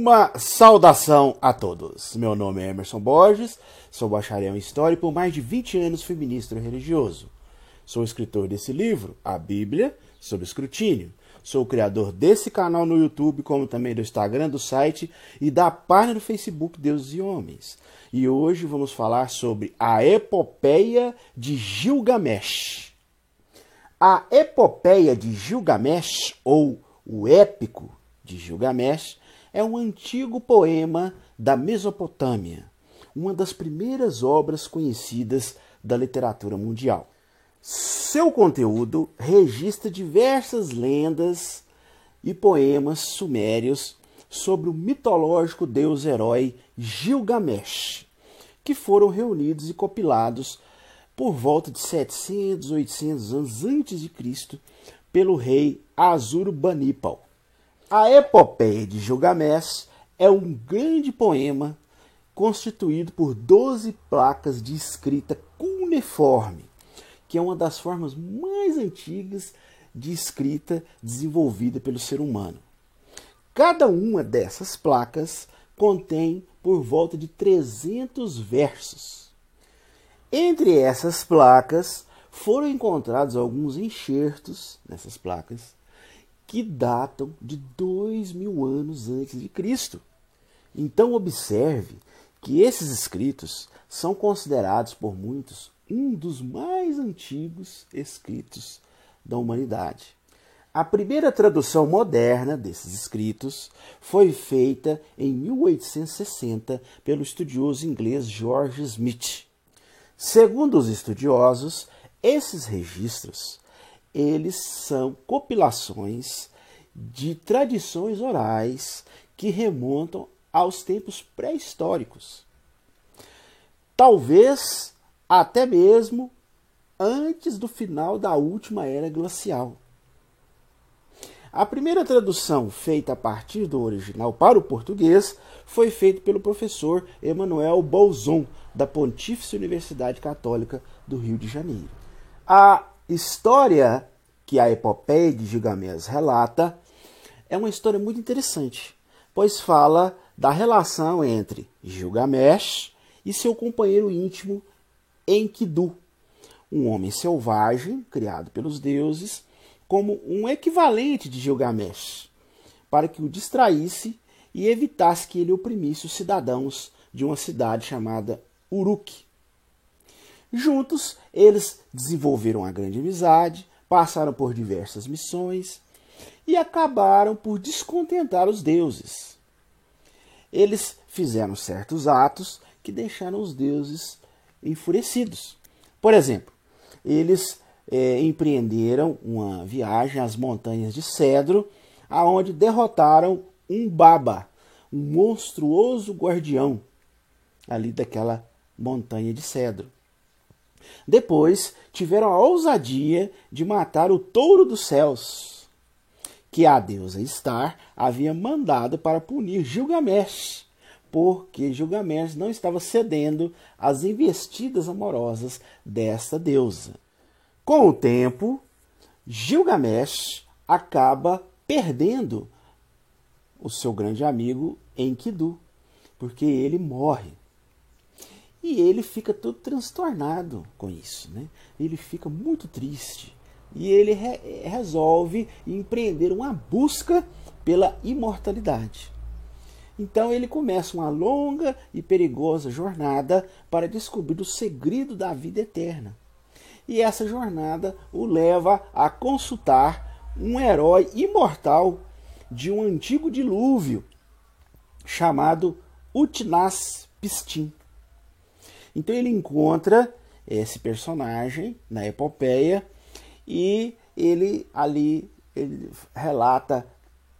Uma saudação a todos. Meu nome é Emerson Borges, sou bacharel em História e por mais de 20 anos fui ministro religioso. Sou escritor desse livro, A Bíblia, sob escrutínio. Sou o criador desse canal no YouTube, como também do Instagram, do site e da página do Facebook Deus e Homens. E hoje vamos falar sobre a epopeia de Gilgamesh. A epopeia de Gilgamesh, ou o épico de Gilgamesh, é um antigo poema da Mesopotâmia, uma das primeiras obras conhecidas da literatura mundial. Seu conteúdo registra diversas lendas e poemas sumérios sobre o mitológico deus-herói Gilgamesh, que foram reunidos e compilados por volta de 700, 800 anos antes de Cristo pelo rei Assurbanipal. A epopeia de Gilgamesh é um grande poema constituído por 12 placas de escrita cuneiforme, que é uma das formas mais antigas de escrita desenvolvida pelo ser humano. Cada uma dessas placas contém por volta de 300 versos. Entre essas placas foram encontrados alguns enxertos nessas placas que datam de dois mil anos antes de Cristo. Então observe que esses escritos são considerados por muitos um dos mais antigos escritos da humanidade. A primeira tradução moderna desses escritos foi feita em 1860 pelo estudioso inglês George Smith. Segundo os estudiosos, esses registros eles são compilações de tradições orais que remontam aos tempos pré-históricos. Talvez até mesmo antes do final da última era glacial. A primeira tradução feita a partir do original para o português foi feita pelo professor Emanuel Bolzon, da Pontífice Universidade Católica do Rio de Janeiro. A história que a epopeia de Gilgamesh relata é uma história muito interessante, pois fala da relação entre Gilgamesh e seu companheiro íntimo Enkidu, um homem selvagem criado pelos deuses como um equivalente de Gilgamesh, para que o distraísse e evitasse que ele oprimisse os cidadãos de uma cidade chamada Uruk. Juntos, eles desenvolveram uma grande amizade, passaram por diversas missões e acabaram por descontentar os deuses. Eles fizeram certos atos que deixaram os deuses enfurecidos. Por exemplo, eles é, empreenderam uma viagem às montanhas de Cedro, aonde derrotaram um Baba, um monstruoso guardião ali daquela montanha de Cedro. Depois tiveram a ousadia de matar o touro dos céus, que a deusa Star havia mandado para punir Gilgamesh, porque Gilgamesh não estava cedendo às investidas amorosas desta deusa. Com o tempo, Gilgamesh acaba perdendo o seu grande amigo Enkidu, porque ele morre. E ele fica todo transtornado com isso, né? Ele fica muito triste e ele re resolve empreender uma busca pela imortalidade. Então ele começa uma longa e perigosa jornada para descobrir o segredo da vida eterna. E essa jornada o leva a consultar um herói imortal de um antigo dilúvio chamado Utnas Pistin. Então ele encontra esse personagem na epopeia e ele ali ele relata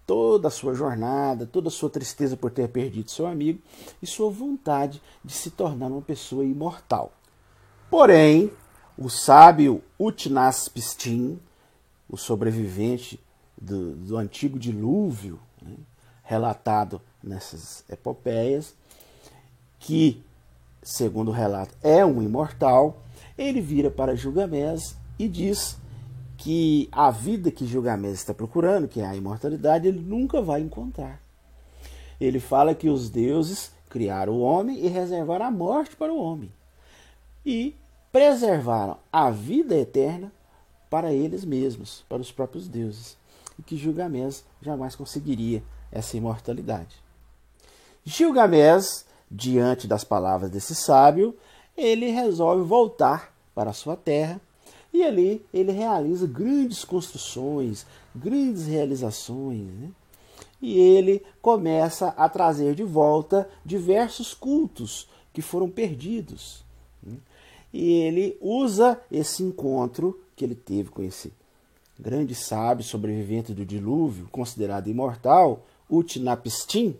toda a sua jornada, toda a sua tristeza por ter perdido seu amigo e sua vontade de se tornar uma pessoa imortal. Porém, o sábio Utnas Pistin, o sobrevivente do, do antigo dilúvio, né, relatado nessas epopeias, que segundo o relato, é um imortal, ele vira para Gilgamesh e diz que a vida que Gilgamesh está procurando, que é a imortalidade, ele nunca vai encontrar. Ele fala que os deuses criaram o homem e reservaram a morte para o homem. E preservaram a vida eterna para eles mesmos, para os próprios deuses. E que Gilgamesh jamais conseguiria essa imortalidade. Gilgamesh, diante das palavras desse sábio, ele resolve voltar para a sua terra e ali ele realiza grandes construções, grandes realizações. Né? E ele começa a trazer de volta diversos cultos que foram perdidos. Né? E ele usa esse encontro que ele teve com esse grande sábio sobrevivente do dilúvio, considerado imortal, Utnapishtim,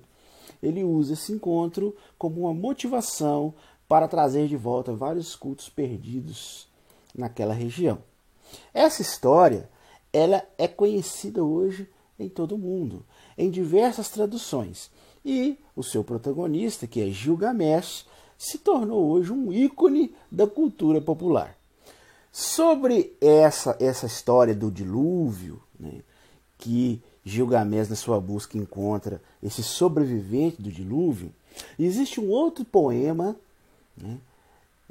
ele usa esse encontro como uma motivação para trazer de volta vários cultos perdidos naquela região. Essa história ela é conhecida hoje em todo o mundo, em diversas traduções. E o seu protagonista, que é Gilgamesh, se tornou hoje um ícone da cultura popular. Sobre essa, essa história do dilúvio, né, que Gilgamesh, na sua busca, encontra esse sobrevivente do dilúvio, existe um outro poema né,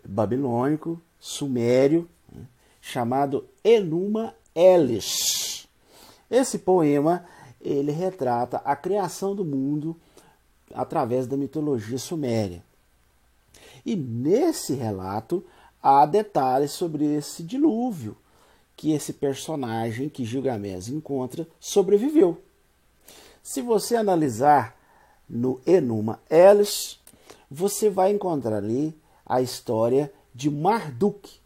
babilônico, sumério, né, chamado Enuma Elish. Esse poema ele retrata a criação do mundo através da mitologia suméria. E nesse relato há detalhes sobre esse dilúvio que esse personagem que Gilgamesh encontra sobreviveu. Se você analisar no Enuma Elish, você vai encontrar ali a história de Marduk,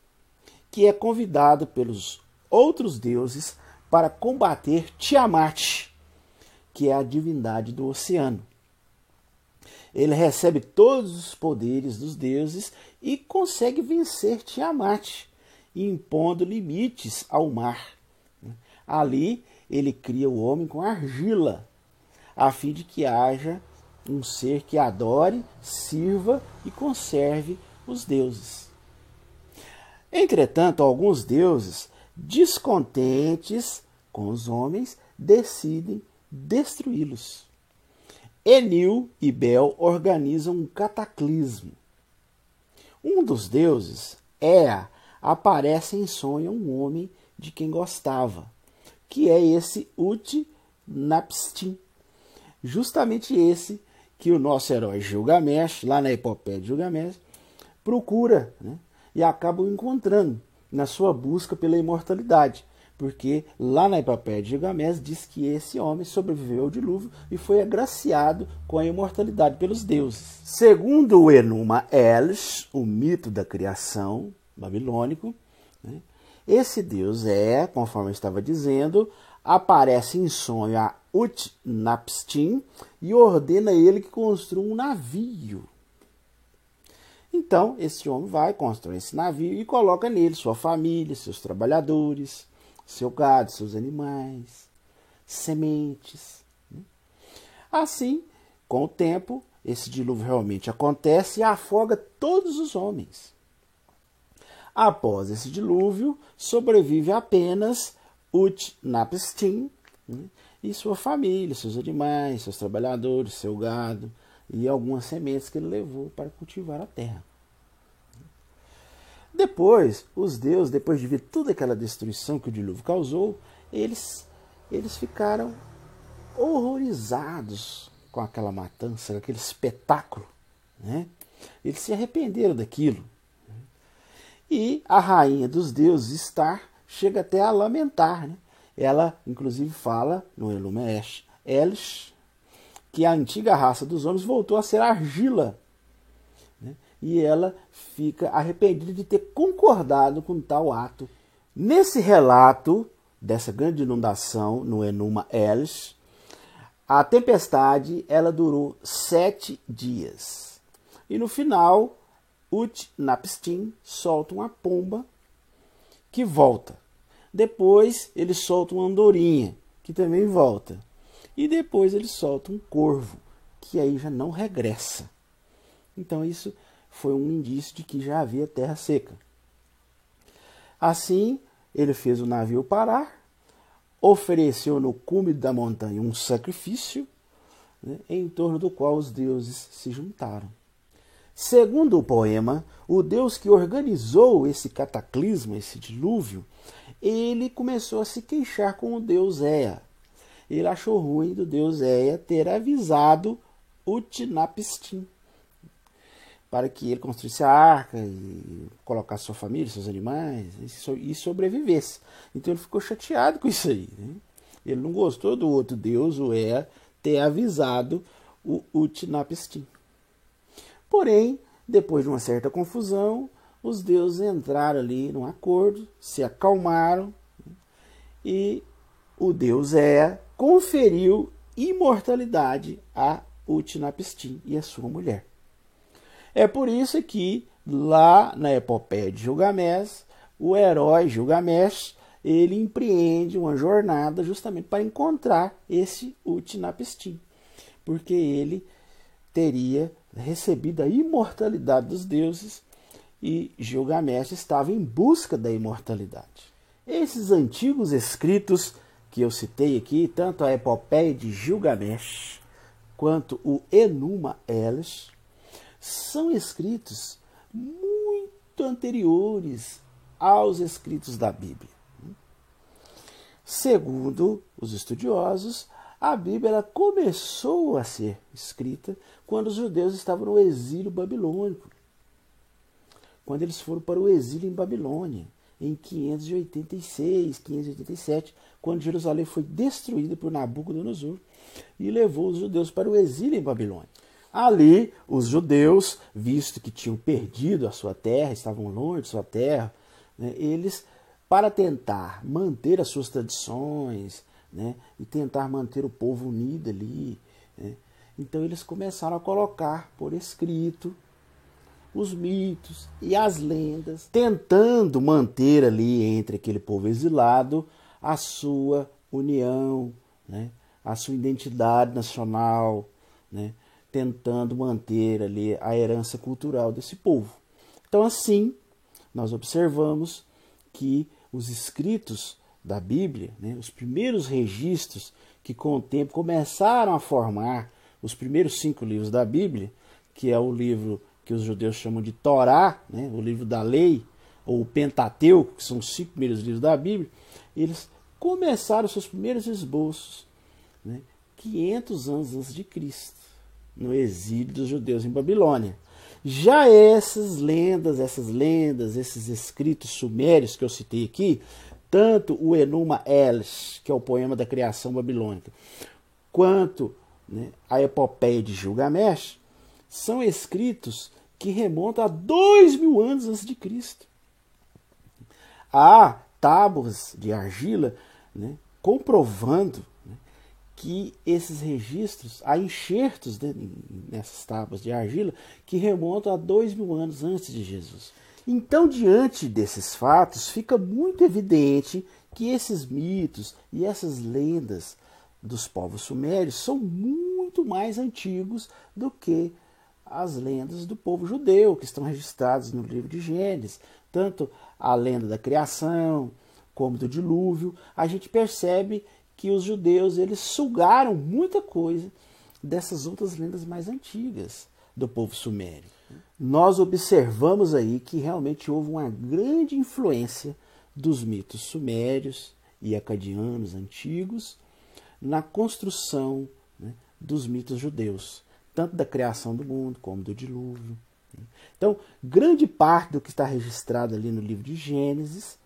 que é convidado pelos outros deuses para combater Tiamat, que é a divindade do oceano. Ele recebe todos os poderes dos deuses e consegue vencer Tiamat, impondo limites ao mar. Ali ele cria o homem com argila, a fim de que haja um ser que adore, sirva e conserve os deuses. Entretanto, alguns deuses, descontentes com os homens, decidem destruí-los. Enil e Bel organizam um cataclismo. Um dos deuses, Ea, aparece em sonho um homem de quem gostava, que é esse Uti Napstim. Justamente esse que o nosso herói Gilgamesh, lá na epopeia de Gilgamesh, procura né, e acaba o encontrando na sua busca pela imortalidade. Porque lá na epopeia de Gilgamesh diz que esse homem sobreviveu ao dilúvio e foi agraciado com a imortalidade pelos deuses. Segundo o Enuma Elish, o mito da criação babilônico, né, esse deus é, conforme eu estava dizendo, aparece em sonho a Utnapishtim e ordena ele que construa um navio. Então, esse homem vai construir esse navio e coloca nele sua família, seus trabalhadores, seu gado, seus animais, sementes. Né? Assim, com o tempo, esse dilúvio realmente acontece e afoga todos os homens. Após esse dilúvio, sobrevive apenas Utnapishtim né? e sua família, seus animais, seus trabalhadores, seu gado e algumas sementes que ele levou para cultivar a terra. Depois, os deuses, depois de ver toda aquela destruição que o dilúvio causou, eles, eles ficaram horrorizados com aquela matança, aquele espetáculo. Né? Eles se arrependeram daquilo. E a rainha dos deuses, Star, chega até a lamentar. Né? Ela, inclusive, fala no Elumesh Elish que a antiga raça dos homens voltou a ser argila e ela fica arrependida de ter concordado com tal ato. Nesse relato dessa grande inundação no Enuma Elish, a tempestade ela durou sete dias. E no final, Utnapishtim solta uma pomba que volta. Depois ele solta uma andorinha, que também volta. E depois ele solta um corvo, que aí já não regressa. Então isso foi um indício de que já havia terra seca. Assim, ele fez o navio parar, ofereceu no cume da montanha um sacrifício, né, em torno do qual os deuses se juntaram. Segundo o poema, o Deus que organizou esse cataclisma, esse dilúvio, ele começou a se queixar com o Deus Ea. Ele achou ruim do Deus Ea ter avisado Utnapishtim para que ele construísse a arca e colocasse sua família, seus animais e sobrevivesse. Então ele ficou chateado com isso aí. Né? Ele não gostou do outro Deus, o Ea, ter avisado o Utnapishtim. Porém, depois de uma certa confusão, os deuses entraram ali num acordo, se acalmaram e o deus Ea conferiu imortalidade a Utnapishtim e a sua mulher. É por isso que lá na epopeia de Gilgamesh, o herói Gilgamesh, ele empreende uma jornada justamente para encontrar esse Utnapishtim, porque ele teria recebido a imortalidade dos deuses e Gilgamesh estava em busca da imortalidade. Esses antigos escritos que eu citei aqui, tanto a epopeia de Gilgamesh quanto o Enuma Elish, são escritos muito anteriores aos escritos da Bíblia. Segundo os estudiosos, a Bíblia começou a ser escrita quando os judeus estavam no exílio babilônico. Quando eles foram para o exílio em Babilônia, em 586, 587, quando Jerusalém foi destruída por Nabucodonosor e levou os judeus para o exílio em Babilônia. Ali, os judeus, visto que tinham perdido a sua terra, estavam longe de sua terra, né, eles, para tentar manter as suas tradições né, e tentar manter o povo unido ali, né, então eles começaram a colocar por escrito os mitos e as lendas, tentando manter ali entre aquele povo exilado a sua união, né, a sua identidade nacional, né, tentando manter ali a herança cultural desse povo. Então, assim, nós observamos que os escritos da Bíblia, né, os primeiros registros que com o tempo começaram a formar os primeiros cinco livros da Bíblia, que é o livro que os judeus chamam de Torá, né, o livro da lei, ou o Pentateuco, que são os cinco primeiros livros da Bíblia, eles começaram seus primeiros esboços né, 500 anos antes de Cristo no exílio dos judeus em Babilônia. Já essas lendas, essas lendas, esses escritos sumérios que eu citei aqui, tanto o Enuma Elish, que é o poema da criação babilônica, quanto né, a epopeia de Gilgamesh, são escritos que remontam a dois mil anos antes de Cristo. Há tábuas de argila né, comprovando que esses registros, há enxertos né, nessas tábuas de argila que remontam a dois mil anos antes de Jesus. Então, diante desses fatos, fica muito evidente que esses mitos e essas lendas dos povos sumérios são muito mais antigos do que as lendas do povo judeu, que estão registradas no livro de Gênesis. Tanto a lenda da criação como do dilúvio, a gente percebe que os judeus eles sugaram muita coisa dessas outras lendas mais antigas do povo sumério. Nós observamos aí que realmente houve uma grande influência dos mitos sumérios e acadianos antigos na construção né, dos mitos judeus, tanto da criação do mundo como do dilúvio. Então, grande parte do que está registrado ali no livro de Gênesis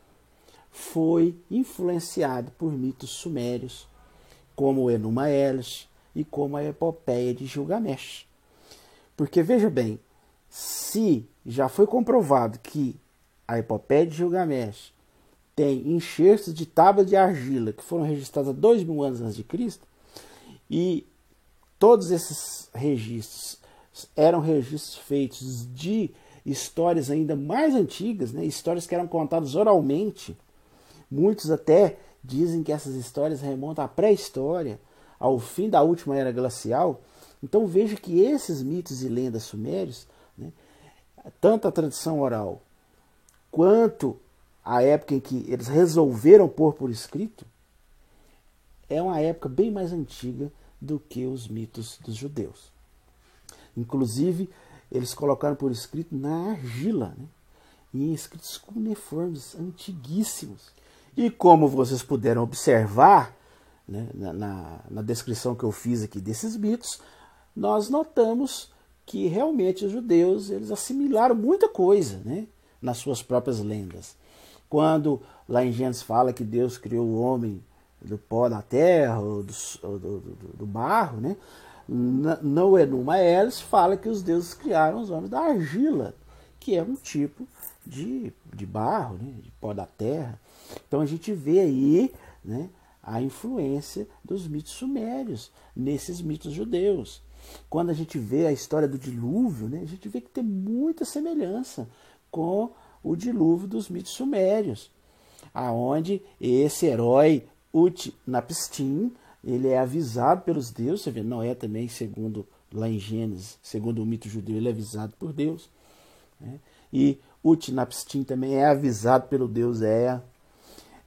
foi influenciado por mitos sumérios, como o Enuma Elish e como a epopeia de Gilgamesh. Porque veja bem, se já foi comprovado que a epopeia de Gilgamesh tem enxertos de tábuas de argila que foram registradas há dois mil anos antes de Cristo, e todos esses registros eram registros feitos de histórias ainda mais antigas, né, histórias que eram contadas oralmente Muitos até dizem que essas histórias remontam à pré-história, ao fim da última era glacial. Então veja que esses mitos e lendas sumérios, né, tanto a tradição oral quanto a época em que eles resolveram pôr por escrito, é uma época bem mais antiga do que os mitos dos judeus. Inclusive, eles colocaram por escrito na argila, né? em escritos cuneiformes antiguíssimos. E como vocês puderam observar né, na, na, na descrição que eu fiz aqui desses mitos, nós notamos que realmente os judeus eles assimilaram muita coisa né, nas suas próprias lendas. Quando lá em Gênesis fala que Deus criou o homem do pó da terra, ou do, do, do, do barro, né? no Enuma Elis fala que os deuses criaram os homens da argila, que é um tipo de, de barro, né? de pó da terra. Então a gente vê aí né, a influência dos mitos sumérios nesses mitos judeus. Quando a gente vê a história do dilúvio, né, a gente vê que tem muita semelhança com o dilúvio dos mitos sumérios, aonde esse herói Utnapishtim, ele é avisado pelos deuses, você vê, Noé também, segundo lá em Gênesis, segundo o mito judeu, ele é avisado por Deus. Né? E Utnapishtim também é avisado pelo deus Ea.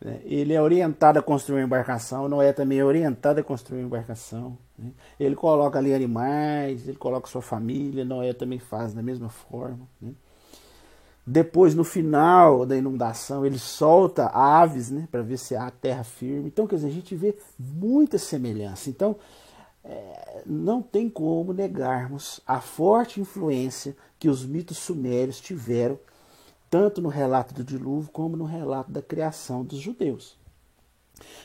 Né? Ele é orientado a construir uma embarcação, Noé também é orientado a construir uma embarcação. Né? Ele coloca ali animais, ele coloca sua família, Noé também faz da mesma forma. Né? Depois, no final da inundação, ele solta aves né, para ver se há terra firme. Então, quer dizer, a gente vê muita semelhança. Então, é, não tem como negarmos a forte influência que os mitos sumérios tiveram, tanto no relato do dilúvio como no relato da criação dos judeus.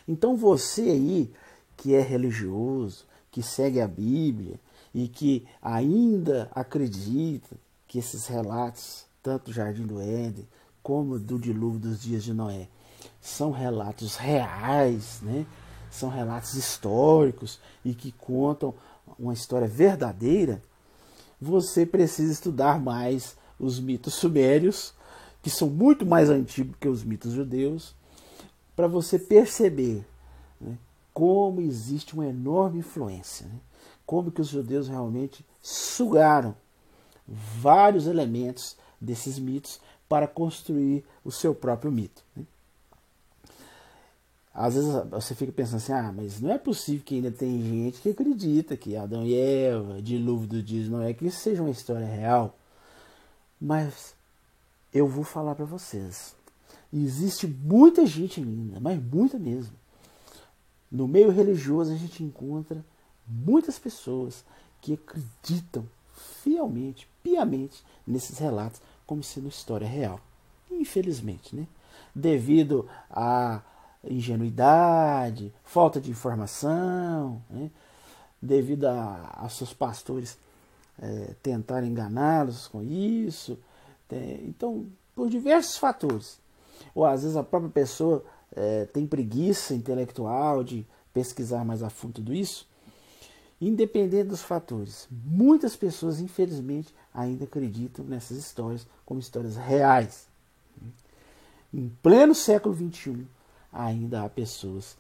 Então, você aí, que é religioso, que segue a Bíblia e que ainda acredita que esses relatos tanto o Jardim do Éden como do dilúvio dos dias de Noé. São relatos reais, né? são relatos históricos e que contam uma história verdadeira. Você precisa estudar mais os mitos sumérios, que são muito mais antigos que os mitos judeus, para você perceber né, como existe uma enorme influência, né? como que os judeus realmente sugaram vários elementos desses mitos para construir o seu próprio mito. Né? Às vezes você fica pensando assim, ah, mas não é possível que ainda tem gente que acredita que Adão e Eva, dilúvio do dia não é que isso seja uma história real. Mas eu vou falar para vocês. Existe muita gente ainda, mas muita mesmo. No meio religioso a gente encontra muitas pessoas que acreditam fielmente, piamente nesses relatos como sendo história real. Infelizmente, né? Devido à ingenuidade, falta de informação, né? devido a, a seus pastores é, tentarem enganá-los com isso. Então, por diversos fatores. Ou às vezes a própria pessoa é, tem preguiça intelectual de pesquisar mais a fundo tudo isso. Independente dos fatores, muitas pessoas, infelizmente, ainda acreditam nessas histórias como histórias reais. Em pleno século XXI, ainda há pessoas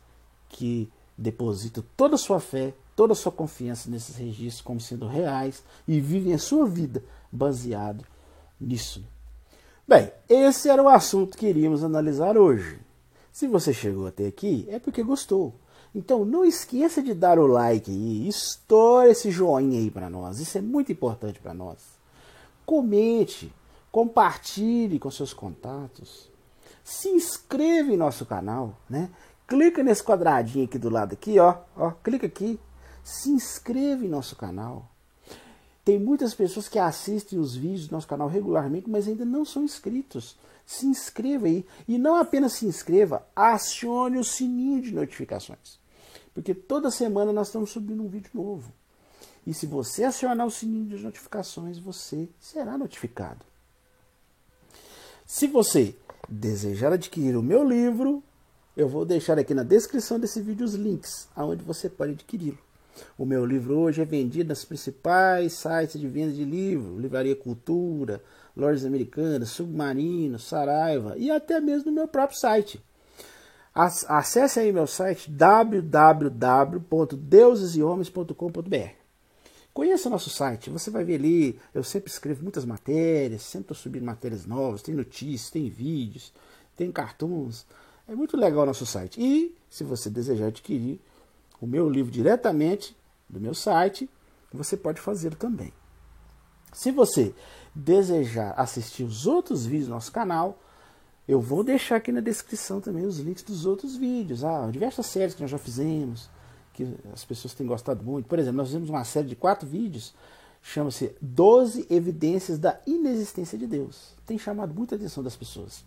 que depositam toda a sua fé, toda a sua confiança nesses registros como sendo reais e vivem a sua vida baseado nisso. Bem, esse era o assunto que iríamos analisar hoje. Se você chegou até aqui, é porque gostou. Então não esqueça de dar o like aí, estoura esse joinha aí para nós. Isso é muito importante para nós. Comente, compartilhe com seus contatos. Se inscreva em nosso canal, né? Clica nesse quadradinho aqui do lado aqui, ó, ó, clica aqui. Se inscreva em nosso canal. Tem muitas pessoas que assistem os vídeos do nosso canal regularmente, mas ainda não são inscritos. Se inscreva aí. E não apenas se inscreva, acione o sininho de notificações. Porque toda semana nós estamos subindo um vídeo novo. E se você acionar o sininho de notificações, você será notificado. Se você desejar adquirir o meu livro, eu vou deixar aqui na descrição desse vídeo os links aonde você pode adquiri-lo. O meu livro hoje é vendido nas principais sites de venda de livro, Livraria Cultura, Lojas Americanas, Submarino, Saraiva e até mesmo no meu próprio site Acesse aí meu site www.deuseshomens.com.br. Conheça nosso site, você vai ver ali, eu sempre escrevo muitas matérias, sempre estou subindo matérias novas, tem notícias, tem vídeos, tem cartoons. É muito legal o nosso site. E se você desejar adquirir o meu livro diretamente, do meu site, você pode fazer também. Se você desejar assistir os outros vídeos do nosso canal, eu vou deixar aqui na descrição também os links dos outros vídeos, ah, diversas séries que nós já fizemos, que as pessoas têm gostado muito. Por exemplo, nós fizemos uma série de quatro vídeos, chama-se 12 Evidências da Inexistência de Deus. Tem chamado muita atenção das pessoas.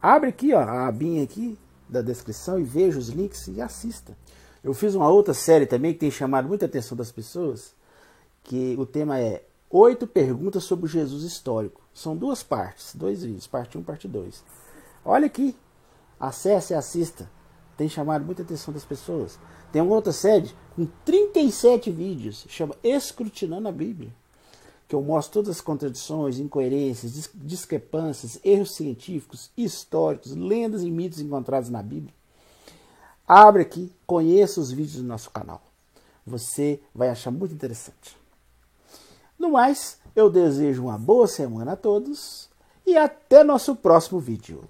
Abre aqui ó, a abinha aqui da descrição e veja os links e assista. Eu fiz uma outra série também que tem chamado muita atenção das pessoas, que o tema é Oito perguntas sobre Jesus histórico. São duas partes, dois vídeos, parte 1 um, parte 2. Olha aqui, acesse e assista. Tem chamado muita atenção das pessoas. Tem uma outra série com 37 vídeos, chama Escrutinando a Bíblia, que eu mostro todas as contradições, incoerências, discrepâncias, erros científicos, históricos, lendas e mitos encontrados na Bíblia. Abre aqui, conheça os vídeos do nosso canal. Você vai achar muito interessante. No mais, eu desejo uma boa semana a todos e até nosso próximo vídeo.